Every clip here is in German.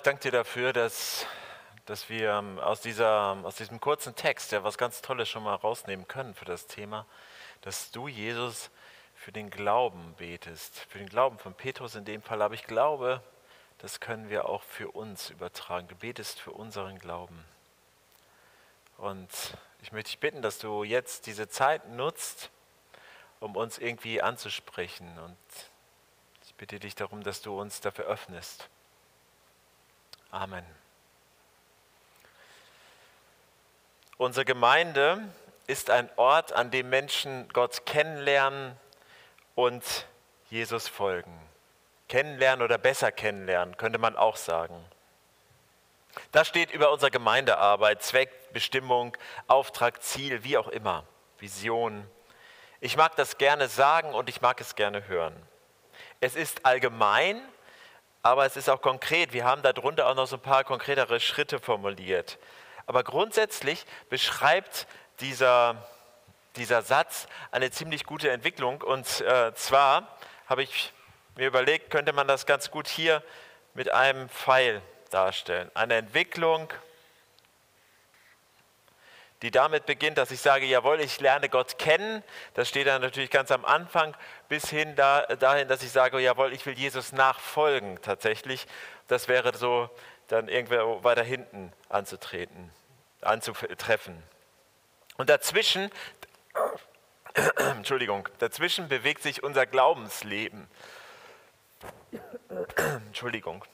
Ich danke dir dafür, dass, dass wir ähm, aus, dieser, aus diesem kurzen Text ja was ganz Tolles schon mal rausnehmen können für das Thema, dass du, Jesus, für den Glauben betest, für den Glauben von Petrus in dem Fall. Aber ich glaube, das können wir auch für uns übertragen. Du betest für unseren Glauben. Und ich möchte dich bitten, dass du jetzt diese Zeit nutzt, um uns irgendwie anzusprechen. Und ich bitte dich darum, dass du uns dafür öffnest. Amen. Unsere Gemeinde ist ein Ort, an dem Menschen Gott kennenlernen und Jesus folgen. Kennenlernen oder besser kennenlernen, könnte man auch sagen. Das steht über unsere Gemeindearbeit, Zweck, Bestimmung, Auftrag, Ziel, wie auch immer, Vision. Ich mag das gerne sagen und ich mag es gerne hören. Es ist allgemein aber es ist auch konkret. Wir haben darunter auch noch so ein paar konkretere Schritte formuliert. Aber grundsätzlich beschreibt dieser, dieser Satz eine ziemlich gute Entwicklung. Und äh, zwar habe ich mir überlegt, könnte man das ganz gut hier mit einem Pfeil darstellen. Eine Entwicklung die damit beginnt, dass ich sage, jawohl, ich lerne Gott kennen. Das steht dann natürlich ganz am Anfang, bis hin da, dahin, dass ich sage, jawohl, ich will Jesus nachfolgen tatsächlich. Das wäre so dann irgendwo weiter hinten anzutreten, anzutreffen. Und dazwischen, Entschuldigung, dazwischen bewegt sich unser Glaubensleben. Entschuldigung,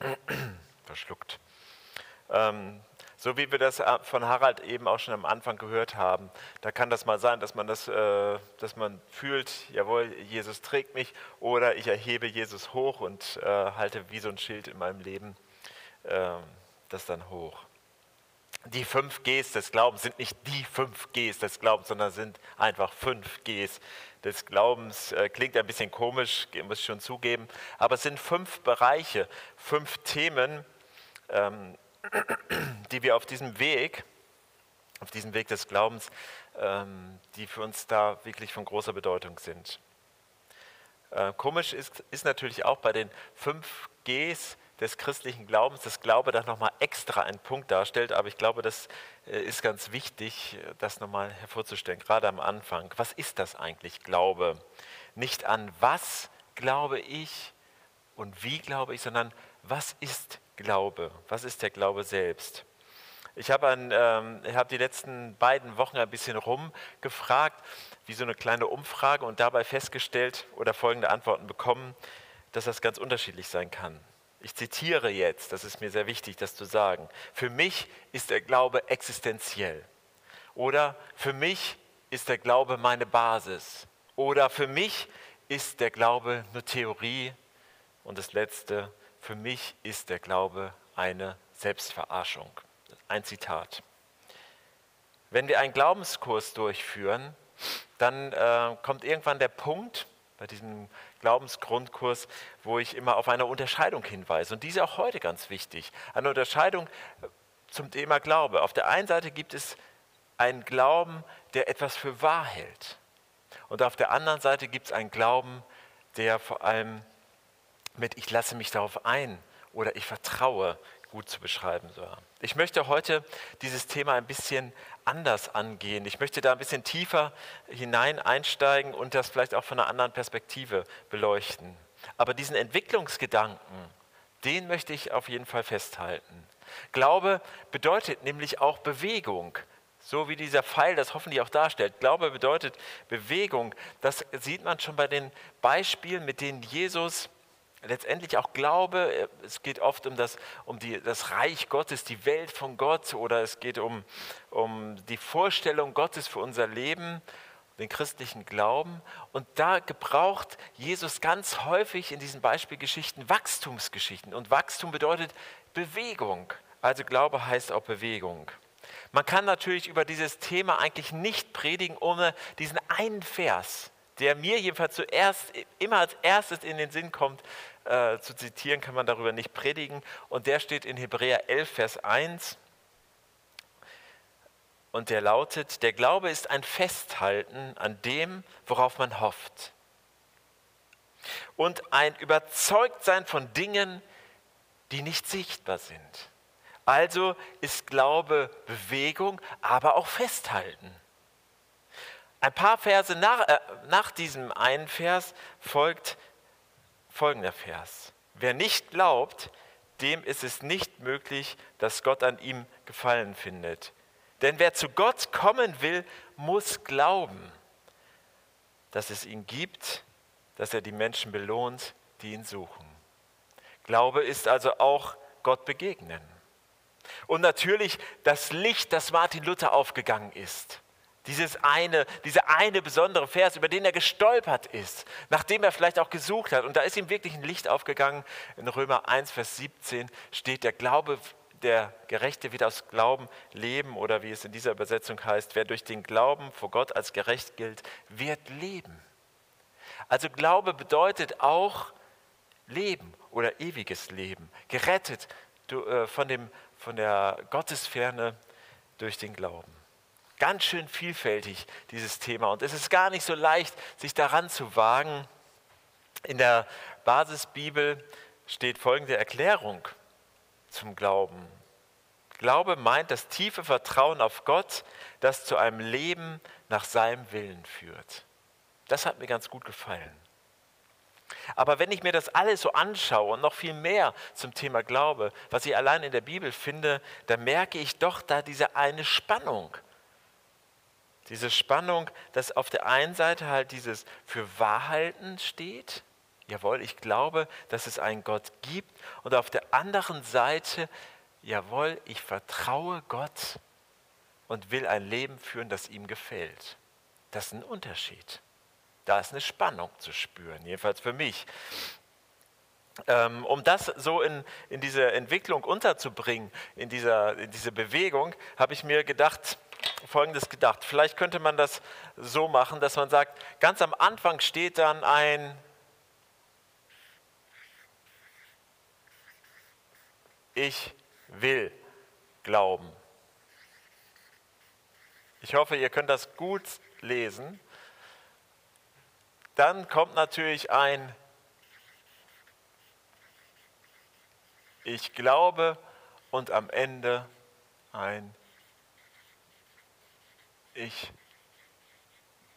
verschluckt. Ähm, so wie wir das äh, von Harald eben auch schon am Anfang gehört haben, da kann das mal sein, dass man, das, äh, dass man fühlt, jawohl, Jesus trägt mich oder ich erhebe Jesus hoch und äh, halte wie so ein Schild in meinem Leben äh, das dann hoch. Die fünf Gs des Glaubens sind nicht die fünf Gs des Glaubens, sondern sind einfach fünf Gs des Glaubens. Äh, klingt ein bisschen komisch, muss ich schon zugeben, aber es sind fünf Bereiche, fünf Themen, ähm, die wir auf diesem Weg, auf diesem Weg des Glaubens, ähm, die für uns da wirklich von großer Bedeutung sind. Äh, komisch ist, ist natürlich auch bei den fünf Gs des christlichen Glaubens, dass Glaube dann nochmal extra einen Punkt darstellt, aber ich glaube, das äh, ist ganz wichtig, das nochmal hervorzustellen, gerade am Anfang. Was ist das eigentlich, Glaube? Nicht an was glaube ich und wie glaube ich, sondern was ist Glaube? Was ist der Glaube selbst? Ich habe ähm, hab die letzten beiden Wochen ein bisschen rumgefragt, wie so eine kleine Umfrage und dabei festgestellt oder folgende Antworten bekommen, dass das ganz unterschiedlich sein kann. Ich zitiere jetzt, das ist mir sehr wichtig, das zu sagen. Für mich ist der Glaube existenziell. Oder für mich ist der Glaube meine Basis. Oder für mich ist der Glaube nur Theorie. Und das Letzte, für mich ist der Glaube eine Selbstverarschung. Ein Zitat. Wenn wir einen Glaubenskurs durchführen, dann äh, kommt irgendwann der Punkt bei diesem Glaubensgrundkurs, wo ich immer auf eine Unterscheidung hinweise. Und diese auch heute ganz wichtig. Eine Unterscheidung äh, zum Thema Glaube. Auf der einen Seite gibt es einen Glauben, der etwas für wahr hält. Und auf der anderen Seite gibt es einen Glauben, der vor allem mit ich lasse mich darauf ein oder ich vertraue gut zu beschreiben. Ich möchte heute dieses Thema ein bisschen anders angehen. Ich möchte da ein bisschen tiefer hinein einsteigen und das vielleicht auch von einer anderen Perspektive beleuchten. Aber diesen Entwicklungsgedanken, den möchte ich auf jeden Fall festhalten. Glaube bedeutet nämlich auch Bewegung. So wie dieser Pfeil das hoffentlich auch darstellt. Glaube bedeutet Bewegung. Das sieht man schon bei den Beispielen, mit denen Jesus letztendlich auch Glaube, es geht oft um das, um die, das Reich Gottes, die Welt von Gott oder es geht um, um die Vorstellung Gottes für unser Leben, den christlichen Glauben. Und da gebraucht Jesus ganz häufig in diesen Beispielgeschichten Wachstumsgeschichten. Und Wachstum bedeutet Bewegung. Also Glaube heißt auch Bewegung. Man kann natürlich über dieses Thema eigentlich nicht predigen ohne diesen einen Vers, der mir jedenfalls zuerst immer als erstes in den Sinn kommt, äh, zu zitieren, kann man darüber nicht predigen. Und der steht in Hebräer 11, Vers 1. Und der lautet, der Glaube ist ein Festhalten an dem, worauf man hofft. Und ein Überzeugtsein von Dingen, die nicht sichtbar sind. Also ist Glaube Bewegung, aber auch Festhalten. Ein paar Verse nach, äh, nach diesem einen Vers folgt folgender Vers. Wer nicht glaubt, dem ist es nicht möglich, dass Gott an ihm Gefallen findet. Denn wer zu Gott kommen will, muss glauben, dass es ihn gibt, dass er die Menschen belohnt, die ihn suchen. Glaube ist also auch Gott begegnen. Und natürlich das Licht, das Martin Luther aufgegangen ist. Dieses eine, dieser eine besondere Vers, über den er gestolpert ist, nachdem er vielleicht auch gesucht hat. Und da ist ihm wirklich ein Licht aufgegangen. In Römer 1, Vers 17 steht, der Glaube, der Gerechte wird aus Glauben leben oder wie es in dieser Übersetzung heißt, wer durch den Glauben vor Gott als gerecht gilt, wird leben. Also Glaube bedeutet auch Leben oder ewiges Leben, gerettet äh, von, dem, von der Gottesferne durch den Glauben. Ganz schön vielfältig, dieses Thema. Und es ist gar nicht so leicht, sich daran zu wagen. In der Basisbibel steht folgende Erklärung zum Glauben. Glaube meint das tiefe Vertrauen auf Gott, das zu einem Leben nach seinem Willen führt. Das hat mir ganz gut gefallen. Aber wenn ich mir das alles so anschaue und noch viel mehr zum Thema Glaube, was ich allein in der Bibel finde, dann merke ich doch da diese eine Spannung diese Spannung, dass auf der einen Seite halt dieses für Wahrhalten steht. Jawohl, ich glaube, dass es einen Gott gibt. Und auf der anderen Seite, jawohl, ich vertraue Gott und will ein Leben führen, das ihm gefällt. Das ist ein Unterschied. Da ist eine Spannung zu spüren, jedenfalls für mich. Ähm, um das so in, in diese Entwicklung unterzubringen, in, dieser, in diese Bewegung, habe ich mir gedacht, Folgendes gedacht. Vielleicht könnte man das so machen, dass man sagt, ganz am Anfang steht dann ein Ich will glauben. Ich hoffe, ihr könnt das gut lesen. Dann kommt natürlich ein Ich glaube und am Ende ein ich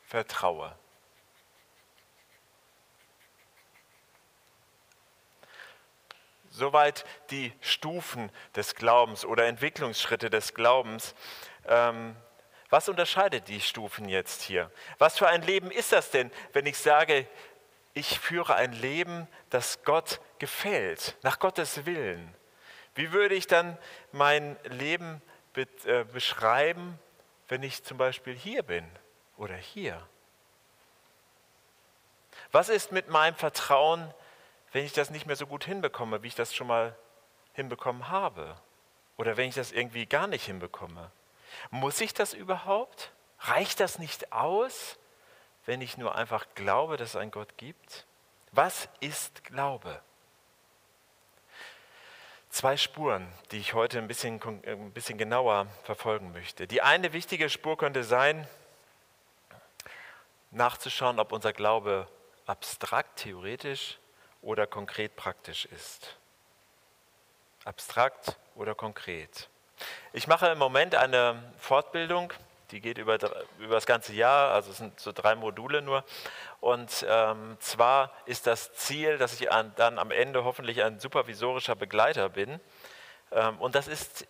vertraue. Soweit die Stufen des Glaubens oder Entwicklungsschritte des Glaubens. Ähm, was unterscheidet die Stufen jetzt hier? Was für ein Leben ist das denn, wenn ich sage, ich führe ein Leben, das Gott gefällt, nach Gottes Willen? Wie würde ich dann mein Leben be äh, beschreiben wenn ich zum Beispiel hier bin oder hier? Was ist mit meinem Vertrauen, wenn ich das nicht mehr so gut hinbekomme, wie ich das schon mal hinbekommen habe? Oder wenn ich das irgendwie gar nicht hinbekomme? Muss ich das überhaupt? Reicht das nicht aus, wenn ich nur einfach glaube, dass es einen Gott gibt? Was ist Glaube? Zwei Spuren, die ich heute ein bisschen, äh, ein bisschen genauer verfolgen möchte. Die eine wichtige Spur könnte sein, nachzuschauen, ob unser Glaube abstrakt, theoretisch oder konkret praktisch ist. Abstrakt oder konkret. Ich mache im Moment eine Fortbildung die geht über, über das ganze Jahr, also es sind so drei Module nur. Und ähm, zwar ist das Ziel, dass ich an, dann am Ende hoffentlich ein supervisorischer Begleiter bin. Ähm, und das ist äh,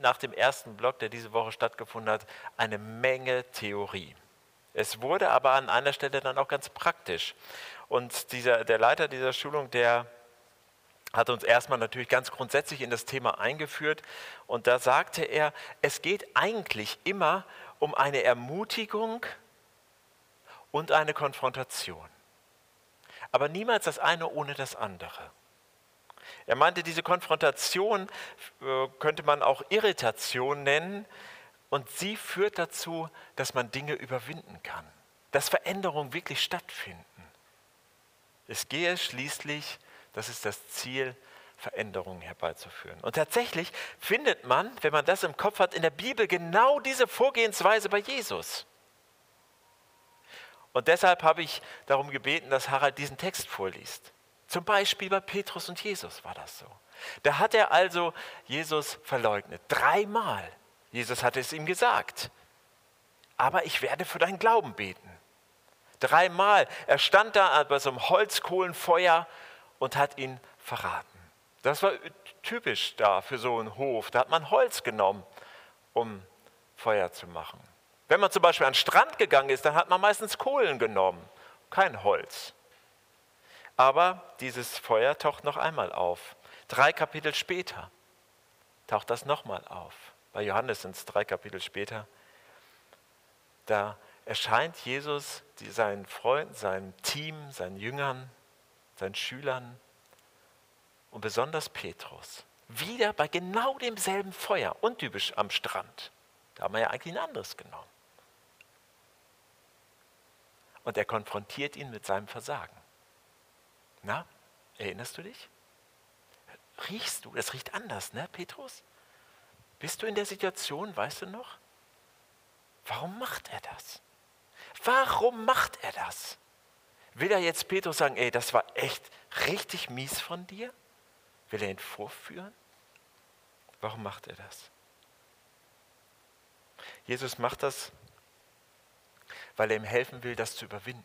nach dem ersten Block, der diese Woche stattgefunden hat, eine Menge Theorie. Es wurde aber an einer Stelle dann auch ganz praktisch. Und dieser, der Leiter dieser Schulung, der hat uns erstmal natürlich ganz grundsätzlich in das Thema eingeführt. Und da sagte er, es geht eigentlich immer um eine Ermutigung und eine Konfrontation. Aber niemals das eine ohne das andere. Er meinte, diese Konfrontation äh, könnte man auch Irritation nennen und sie führt dazu, dass man Dinge überwinden kann, dass Veränderungen wirklich stattfinden. Es gehe schließlich, das ist das Ziel, Veränderungen herbeizuführen. Und tatsächlich findet man, wenn man das im Kopf hat, in der Bibel genau diese Vorgehensweise bei Jesus. Und deshalb habe ich darum gebeten, dass Harald diesen Text vorliest. Zum Beispiel bei Petrus und Jesus war das so. Da hat er also Jesus verleugnet. Dreimal. Jesus hatte es ihm gesagt. Aber ich werde für deinen Glauben beten. Dreimal. Er stand da bei so einem Holzkohlenfeuer und hat ihn verraten. Das war typisch da für so einen Hof. Da hat man Holz genommen, um Feuer zu machen. Wenn man zum Beispiel an den Strand gegangen ist, dann hat man meistens Kohlen genommen, kein Holz. Aber dieses Feuer taucht noch einmal auf. Drei Kapitel später taucht das nochmal auf. Bei Johannes sind es drei Kapitel später. Da erscheint Jesus seinen Freunden, seinem Team, seinen Jüngern, seinen Schülern und besonders Petrus. Wieder bei genau demselben Feuer, untypisch am Strand. Da haben wir ja eigentlich ein anderes genommen. Und er konfrontiert ihn mit seinem Versagen. Na, erinnerst du dich? Riechst du? Das riecht anders, ne, Petrus? Bist du in der Situation, weißt du noch? Warum macht er das? Warum macht er das? Will er jetzt Petrus sagen, ey, das war echt richtig mies von dir? Will er ihn vorführen? Warum macht er das? Jesus macht das, weil er ihm helfen will, das zu überwinden.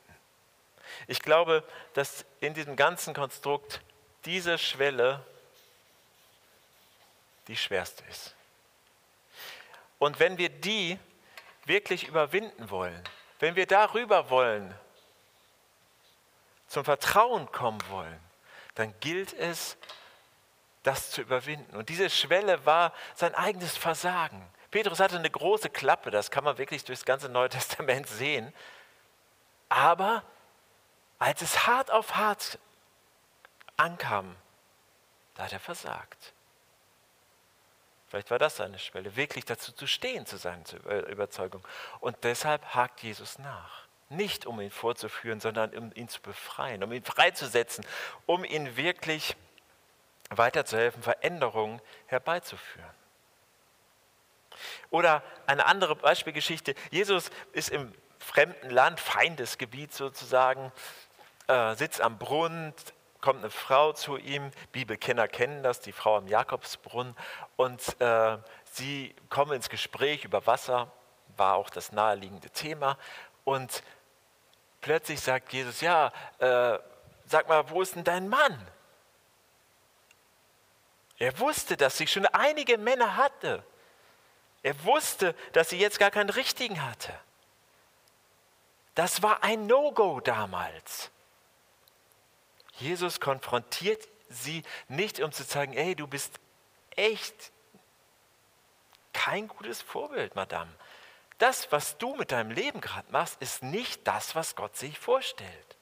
Ich glaube, dass in diesem ganzen Konstrukt diese Schwelle die schwerste ist. Und wenn wir die wirklich überwinden wollen, wenn wir darüber wollen, zum Vertrauen kommen wollen, dann gilt es, das zu überwinden. Und diese Schwelle war sein eigenes Versagen. Petrus hatte eine große Klappe, das kann man wirklich durchs ganze Neue Testament sehen. Aber als es hart auf hart ankam, da hat er versagt. Vielleicht war das seine Schwelle, wirklich dazu zu stehen, zu seiner Überzeugung. Und deshalb hakt Jesus nach. Nicht um ihn vorzuführen, sondern um ihn zu befreien, um ihn freizusetzen, um ihn wirklich weiterzuhelfen, Veränderungen herbeizuführen. Oder eine andere Beispielgeschichte. Jesus ist im fremden Land, Feindesgebiet sozusagen, äh, sitzt am Brunnen, kommt eine Frau zu ihm, Bibelkenner kennen das, die Frau am Jakobsbrunnen, und äh, sie kommen ins Gespräch über Wasser, war auch das naheliegende Thema, und plötzlich sagt Jesus, ja, äh, sag mal, wo ist denn dein Mann? Er wusste, dass sie schon einige Männer hatte. Er wusste, dass sie jetzt gar keinen richtigen hatte. Das war ein No-Go damals. Jesus konfrontiert sie nicht, um zu sagen, ey, du bist echt kein gutes Vorbild, Madame. Das, was du mit deinem Leben gerade machst, ist nicht das, was Gott sich vorstellt.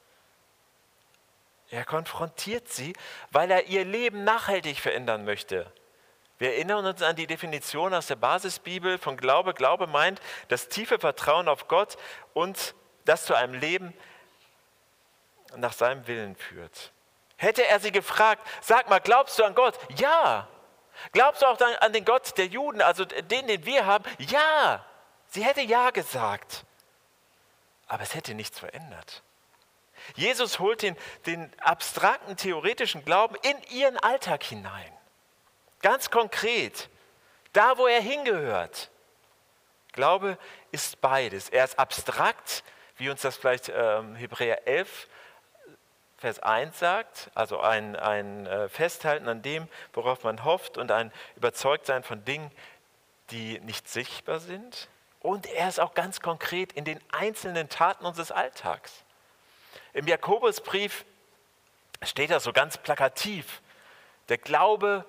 Er konfrontiert sie, weil er ihr Leben nachhaltig verändern möchte. Wir erinnern uns an die Definition aus der Basisbibel von Glaube. Glaube meint das tiefe Vertrauen auf Gott und das zu einem Leben nach seinem Willen führt. Hätte er sie gefragt, sag mal, glaubst du an Gott? Ja. Glaubst du auch an den Gott der Juden, also den, den wir haben? Ja. Sie hätte ja gesagt. Aber es hätte nichts verändert. Jesus holt den, den abstrakten theoretischen Glauben in ihren Alltag hinein. Ganz konkret, da wo er hingehört. Glaube ist beides. Er ist abstrakt, wie uns das vielleicht ähm, Hebräer 11 Vers 1 sagt, also ein, ein äh, Festhalten an dem, worauf man hofft und ein Überzeugtsein von Dingen, die nicht sichtbar sind. Und er ist auch ganz konkret in den einzelnen Taten unseres Alltags. Im Jakobusbrief steht das so ganz plakativ. Der Glaube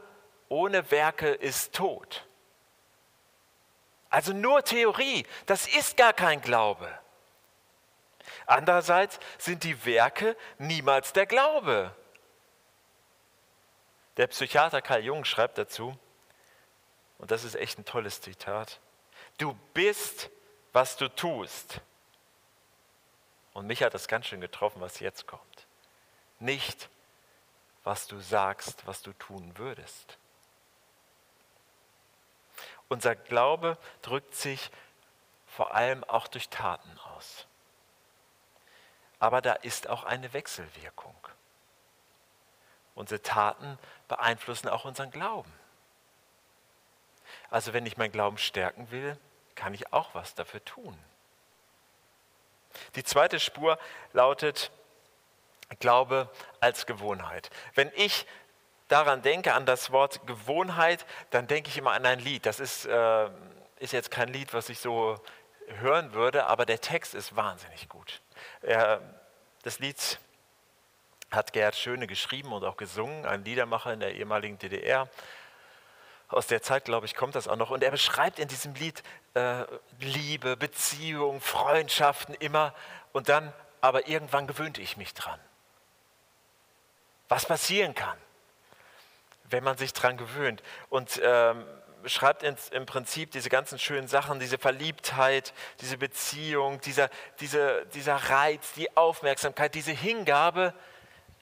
ohne Werke ist tot. Also nur Theorie, das ist gar kein Glaube. Andererseits sind die Werke niemals der Glaube. Der Psychiater Karl Jung schreibt dazu, und das ist echt ein tolles Zitat, du bist, was du tust. Und mich hat das ganz schön getroffen, was jetzt kommt. Nicht, was du sagst, was du tun würdest. Unser Glaube drückt sich vor allem auch durch Taten aus aber da ist auch eine Wechselwirkung. Unsere Taten beeinflussen auch unseren Glauben. Also wenn ich meinen Glauben stärken will, kann ich auch was dafür tun. Die zweite Spur lautet Glaube als Gewohnheit. Wenn ich daran denke, an das Wort Gewohnheit, dann denke ich immer an ein Lied. Das ist, äh, ist jetzt kein Lied, was ich so hören würde, aber der Text ist wahnsinnig gut. Er, das Lied hat Gerhard Schöne geschrieben und auch gesungen, ein Liedermacher in der ehemaligen DDR. Aus der Zeit, glaube ich, kommt das auch noch. Und er beschreibt in diesem Lied äh, Liebe, Beziehung, Freundschaften immer. Und dann, aber irgendwann gewöhnte ich mich dran. Was passieren kann, wenn man sich dran gewöhnt. Und ähm, beschreibt ins, im Prinzip diese ganzen schönen Sachen, diese Verliebtheit, diese Beziehung, dieser, diese, dieser Reiz, die Aufmerksamkeit, diese Hingabe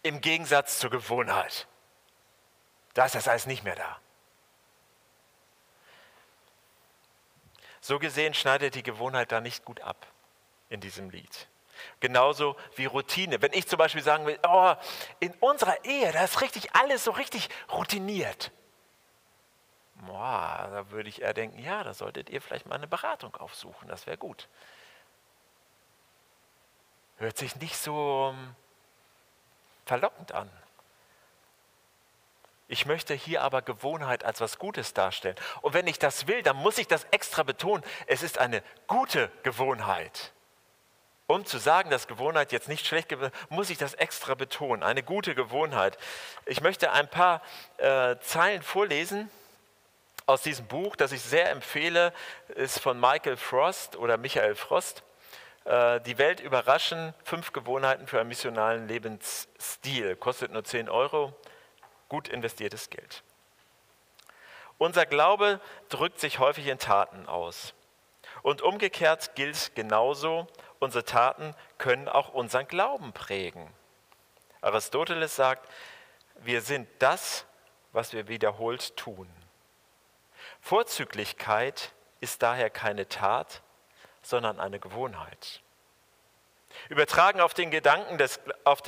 im Gegensatz zur Gewohnheit. Da ist das alles nicht mehr da. So gesehen schneidet die Gewohnheit da nicht gut ab in diesem Lied. Genauso wie Routine. Wenn ich zum Beispiel sagen will, oh, in unserer Ehe, da ist richtig alles so richtig routiniert. Boah, da würde ich eher denken, ja, da solltet ihr vielleicht mal eine Beratung aufsuchen, das wäre gut. Hört sich nicht so ähm, verlockend an. Ich möchte hier aber Gewohnheit als was Gutes darstellen. Und wenn ich das will, dann muss ich das extra betonen. Es ist eine gute Gewohnheit. Um zu sagen, dass Gewohnheit jetzt nicht schlecht ist, muss ich das extra betonen. Eine gute Gewohnheit. Ich möchte ein paar äh, Zeilen vorlesen aus diesem Buch, das ich sehr empfehle, ist von Michael Frost oder Michael Frost. Äh, die Welt überraschen, fünf Gewohnheiten für einen missionalen Lebensstil. Kostet nur 10 Euro, gut investiertes Geld. Unser Glaube drückt sich häufig in Taten aus. Und umgekehrt gilt genauso, unsere Taten können auch unseren Glauben prägen. Aristoteles sagt, wir sind das, was wir wiederholt tun. Vorzüglichkeit ist daher keine Tat, sondern eine Gewohnheit. Übertragen, auf den Gedanken des, auf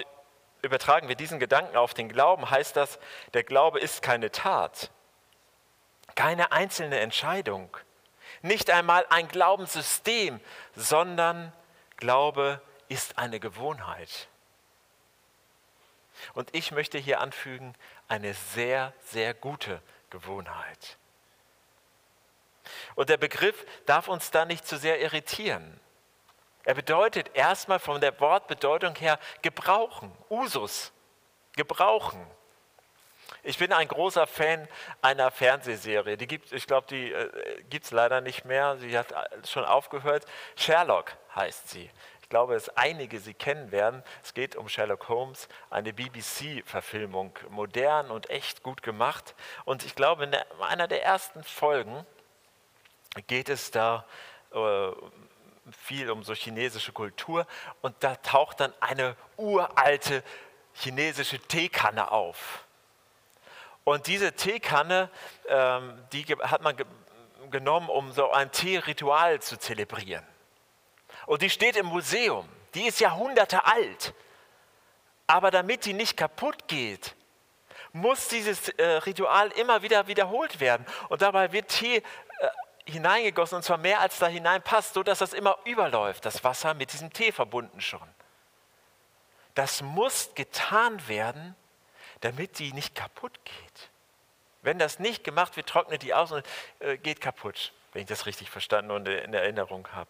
übertragen wir diesen Gedanken auf den Glauben, heißt das, der Glaube ist keine Tat, keine einzelne Entscheidung, nicht einmal ein Glaubenssystem, sondern Glaube ist eine Gewohnheit. Und ich möchte hier anfügen, eine sehr, sehr gute Gewohnheit. Und der Begriff darf uns da nicht zu sehr irritieren. Er bedeutet erstmal von der Wortbedeutung her gebrauchen, Usus, gebrauchen. Ich bin ein großer Fan einer Fernsehserie. Die gibt, ich glaube, die äh, gibt es leider nicht mehr. Sie hat schon aufgehört. Sherlock heißt sie. Ich glaube, dass einige sie kennen werden. Es geht um Sherlock Holmes, eine BBC-Verfilmung, modern und echt gut gemacht. Und ich glaube, in einer der ersten Folgen geht es da äh, viel um so chinesische Kultur und da taucht dann eine uralte chinesische Teekanne auf. Und diese Teekanne, ähm, die hat man ge genommen, um so ein Teeritual zu zelebrieren. Und die steht im Museum. Die ist Jahrhunderte alt. Aber damit die nicht kaputt geht, muss dieses äh, Ritual immer wieder wiederholt werden. Und dabei wird Tee hineingegossen und zwar mehr als da hineinpasst, so dass das immer überläuft, das Wasser mit diesem Tee verbunden schon. Das muss getan werden, damit die nicht kaputt geht. Wenn das nicht gemacht wird, trocknet die aus und äh, geht kaputt, wenn ich das richtig verstanden und in Erinnerung habe.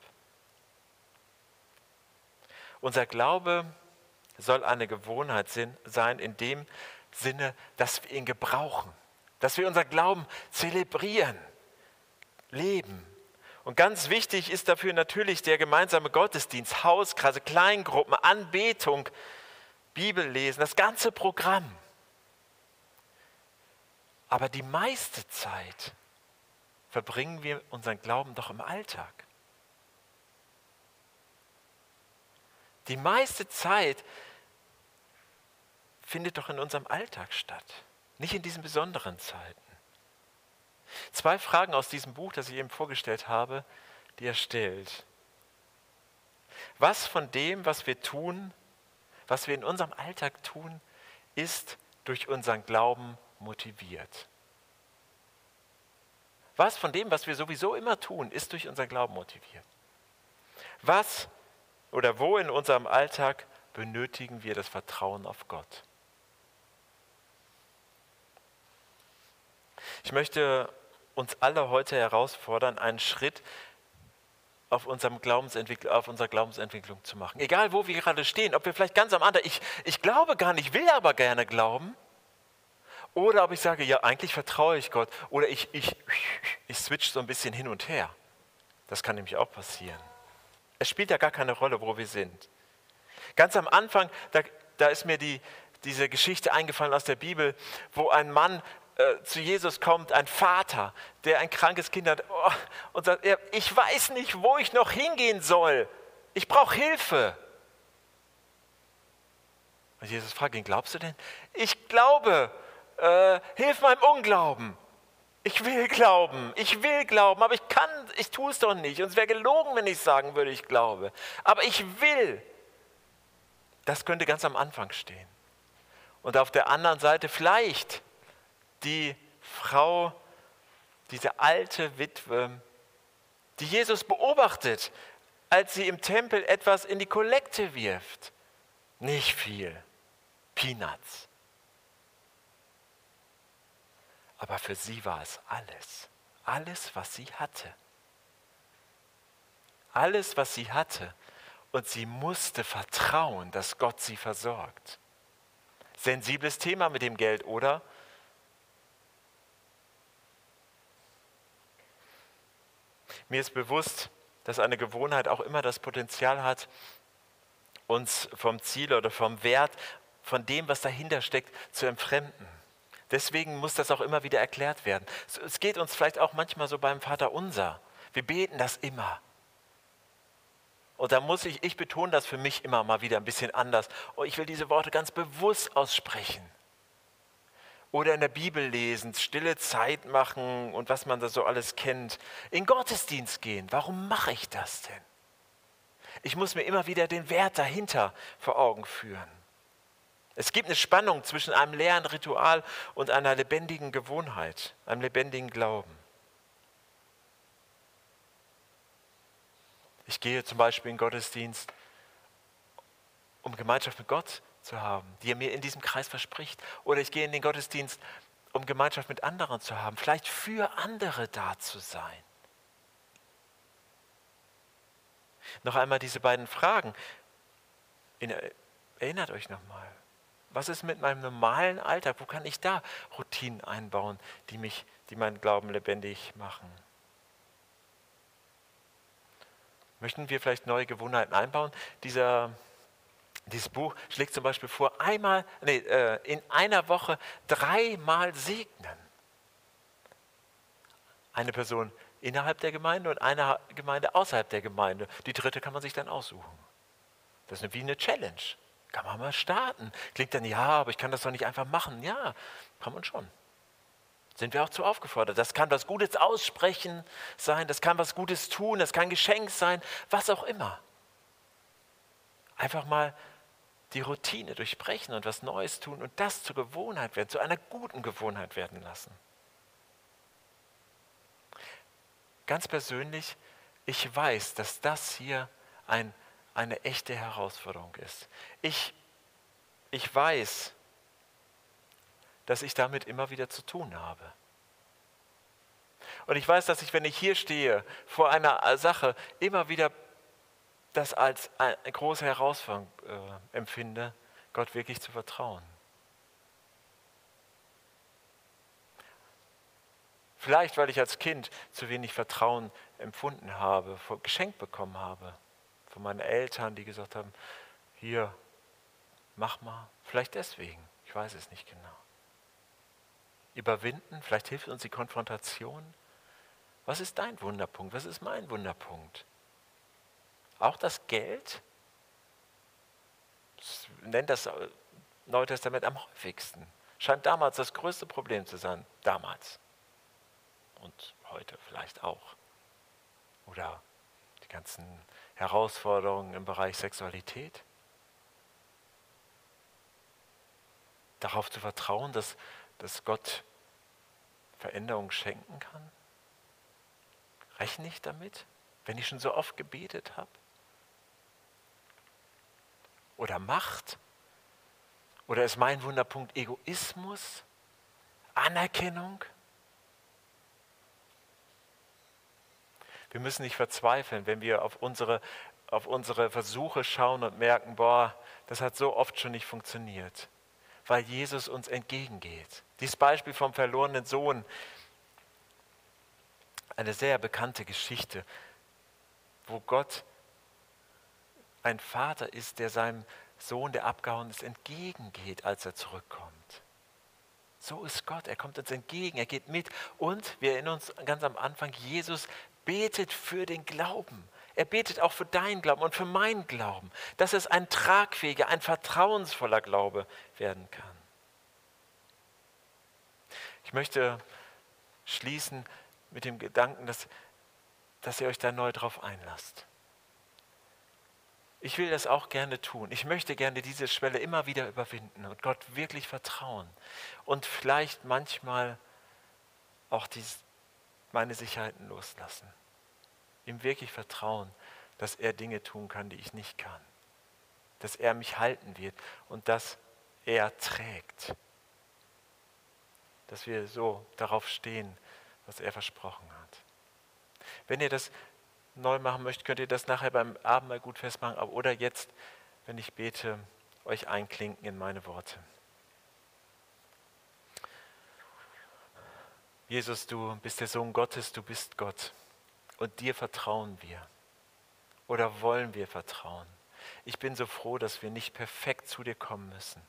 Unser Glaube soll eine Gewohnheit sein in dem Sinne, dass wir ihn gebrauchen, dass wir unser Glauben zelebrieren leben. Und ganz wichtig ist dafür natürlich der gemeinsame Gottesdienst, Hauskreise, Kleingruppen, Anbetung, Bibellesen, das ganze Programm. Aber die meiste Zeit verbringen wir unseren Glauben doch im Alltag. Die meiste Zeit findet doch in unserem Alltag statt, nicht in diesen besonderen Zeiten. Zwei Fragen aus diesem Buch, das ich eben vorgestellt habe, die er stellt. Was von dem, was wir tun, was wir in unserem Alltag tun, ist durch unseren Glauben motiviert? Was von dem, was wir sowieso immer tun, ist durch unseren Glauben motiviert? Was oder wo in unserem Alltag benötigen wir das Vertrauen auf Gott? Ich möchte uns alle heute herausfordern, einen Schritt auf, unserem Glaubensentwicklung, auf unserer Glaubensentwicklung zu machen. Egal, wo wir gerade stehen, ob wir vielleicht ganz am Anfang, ich, ich glaube gar nicht, will aber gerne glauben, oder ob ich sage, ja, eigentlich vertraue ich Gott, oder ich, ich, ich switch so ein bisschen hin und her. Das kann nämlich auch passieren. Es spielt ja gar keine Rolle, wo wir sind. Ganz am Anfang, da, da ist mir die, diese Geschichte eingefallen aus der Bibel, wo ein Mann äh, zu Jesus kommt, ein Vater, der ein krankes Kind hat oh, und sagt, ich weiß nicht, wo ich noch hingehen soll. Ich brauche Hilfe. Und Jesus fragt ihn, glaubst du denn? Ich glaube, äh, hilf meinem Unglauben. Ich will glauben, ich will glauben, aber ich kann, ich tue es doch nicht. Und es wäre gelogen, wenn ich sagen würde, ich glaube. Aber ich will. Das könnte ganz am Anfang stehen. Und auf der anderen Seite vielleicht die Frau, diese alte Witwe, die Jesus beobachtet, als sie im Tempel etwas in die Kollekte wirft. Nicht viel, Peanuts. Aber für sie war es alles, alles, was sie hatte. Alles, was sie hatte. Und sie musste vertrauen, dass Gott sie versorgt. Sensibles Thema mit dem Geld, oder? Mir ist bewusst, dass eine Gewohnheit auch immer das Potenzial hat, uns vom Ziel oder vom Wert, von dem, was dahinter steckt, zu entfremden. Deswegen muss das auch immer wieder erklärt werden. Es geht uns vielleicht auch manchmal so beim Vater unser. Wir beten das immer. Und da muss ich, ich betone das für mich immer mal wieder ein bisschen anders. Und ich will diese Worte ganz bewusst aussprechen oder in der Bibel lesen, stille Zeit machen und was man da so alles kennt. In Gottesdienst gehen. Warum mache ich das denn? Ich muss mir immer wieder den Wert dahinter vor Augen führen. Es gibt eine Spannung zwischen einem leeren Ritual und einer lebendigen Gewohnheit, einem lebendigen Glauben. Ich gehe zum Beispiel in Gottesdienst, um Gemeinschaft mit Gott zu haben, die er mir in diesem Kreis verspricht. Oder ich gehe in den Gottesdienst, um Gemeinschaft mit anderen zu haben, vielleicht für andere da zu sein. Noch einmal diese beiden Fragen. Erinnert euch nochmal. Was ist mit meinem normalen Alltag? Wo kann ich da Routinen einbauen, die, mich, die meinen Glauben lebendig machen? Möchten wir vielleicht neue Gewohnheiten einbauen? Dieser dieses Buch schlägt zum Beispiel vor, einmal, nee, äh, in einer Woche dreimal segnen. Eine Person innerhalb der Gemeinde und eine Gemeinde außerhalb der Gemeinde. Die dritte kann man sich dann aussuchen. Das ist wie eine Challenge. Kann man mal starten. Klingt dann, ja, aber ich kann das doch nicht einfach machen. Ja, kann man schon. Sind wir auch zu aufgefordert. Das kann was Gutes aussprechen sein, das kann was Gutes tun, das kann Geschenk sein, was auch immer. Einfach mal die Routine durchbrechen und was Neues tun und das zur Gewohnheit werden, zu einer guten Gewohnheit werden lassen. Ganz persönlich, ich weiß, dass das hier ein, eine echte Herausforderung ist. Ich, ich weiß, dass ich damit immer wieder zu tun habe. Und ich weiß, dass ich, wenn ich hier stehe, vor einer Sache immer wieder das als eine große Herausforderung äh, empfinde, Gott wirklich zu vertrauen. Vielleicht, weil ich als Kind zu wenig Vertrauen empfunden habe, geschenkt bekommen habe von meinen Eltern, die gesagt haben, hier, mach mal. Vielleicht deswegen, ich weiß es nicht genau. Überwinden, vielleicht hilft uns die Konfrontation. Was ist dein Wunderpunkt? Was ist mein Wunderpunkt? Auch das Geld, nennt das Neue Testament am häufigsten, scheint damals das größte Problem zu sein. Damals. Und heute vielleicht auch. Oder die ganzen Herausforderungen im Bereich Sexualität. darauf zu vertrauen, dass, dass Gott Veränderung schenken kann? Rechne ich damit, wenn ich schon so oft gebetet habe? Oder Macht? Oder ist mein Wunderpunkt Egoismus? Anerkennung? Wir müssen nicht verzweifeln, wenn wir auf unsere, auf unsere Versuche schauen und merken, boah, das hat so oft schon nicht funktioniert, weil Jesus uns entgegengeht. Dieses Beispiel vom verlorenen Sohn, eine sehr bekannte Geschichte, wo Gott ein Vater ist, der seinem Sohn, der abgehauen ist, entgegengeht, als er zurückkommt. So ist Gott, er kommt uns entgegen, er geht mit und wir erinnern uns ganz am Anfang, Jesus betet für den Glauben. Er betet auch für deinen Glauben und für meinen Glauben, dass es ein tragfähiger, ein vertrauensvoller Glaube werden kann. Ich möchte schließen mit dem Gedanken, dass, dass ihr euch da neu drauf einlasst. Ich will das auch gerne tun. Ich möchte gerne diese Schwelle immer wieder überwinden und Gott wirklich vertrauen. Und vielleicht manchmal auch dies, meine Sicherheiten loslassen. Ihm wirklich vertrauen, dass er Dinge tun kann, die ich nicht kann. Dass er mich halten wird und dass er trägt. Dass wir so darauf stehen, was er versprochen hat. Wenn ihr das neu machen möchtet, könnt ihr das nachher beim Abendmahl gut festmachen oder jetzt, wenn ich bete, euch einklinken in meine Worte. Jesus, du bist der Sohn Gottes, du bist Gott und dir vertrauen wir oder wollen wir vertrauen. Ich bin so froh, dass wir nicht perfekt zu dir kommen müssen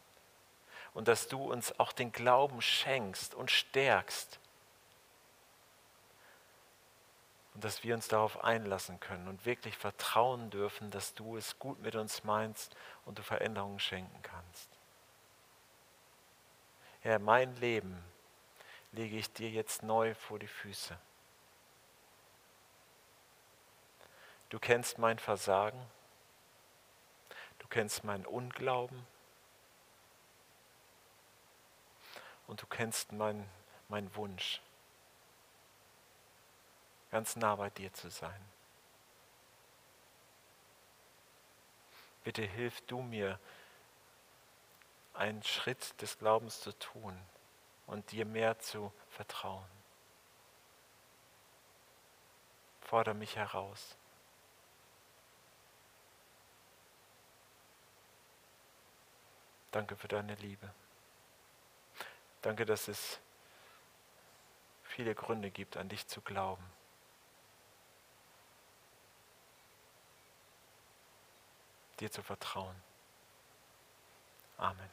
und dass du uns auch den Glauben schenkst und stärkst und dass wir uns darauf einlassen können und wirklich vertrauen dürfen, dass du es gut mit uns meinst und du Veränderungen schenken kannst. Herr, mein Leben lege ich dir jetzt neu vor die Füße. Du kennst mein Versagen, du kennst meinen Unglauben und du kennst meinen mein Wunsch ganz nah bei dir zu sein. Bitte hilf du mir, einen Schritt des Glaubens zu tun und dir mehr zu vertrauen. Fordere mich heraus. Danke für deine Liebe. Danke, dass es viele Gründe gibt, an dich zu glauben. Dir zu vertrauen. Amen.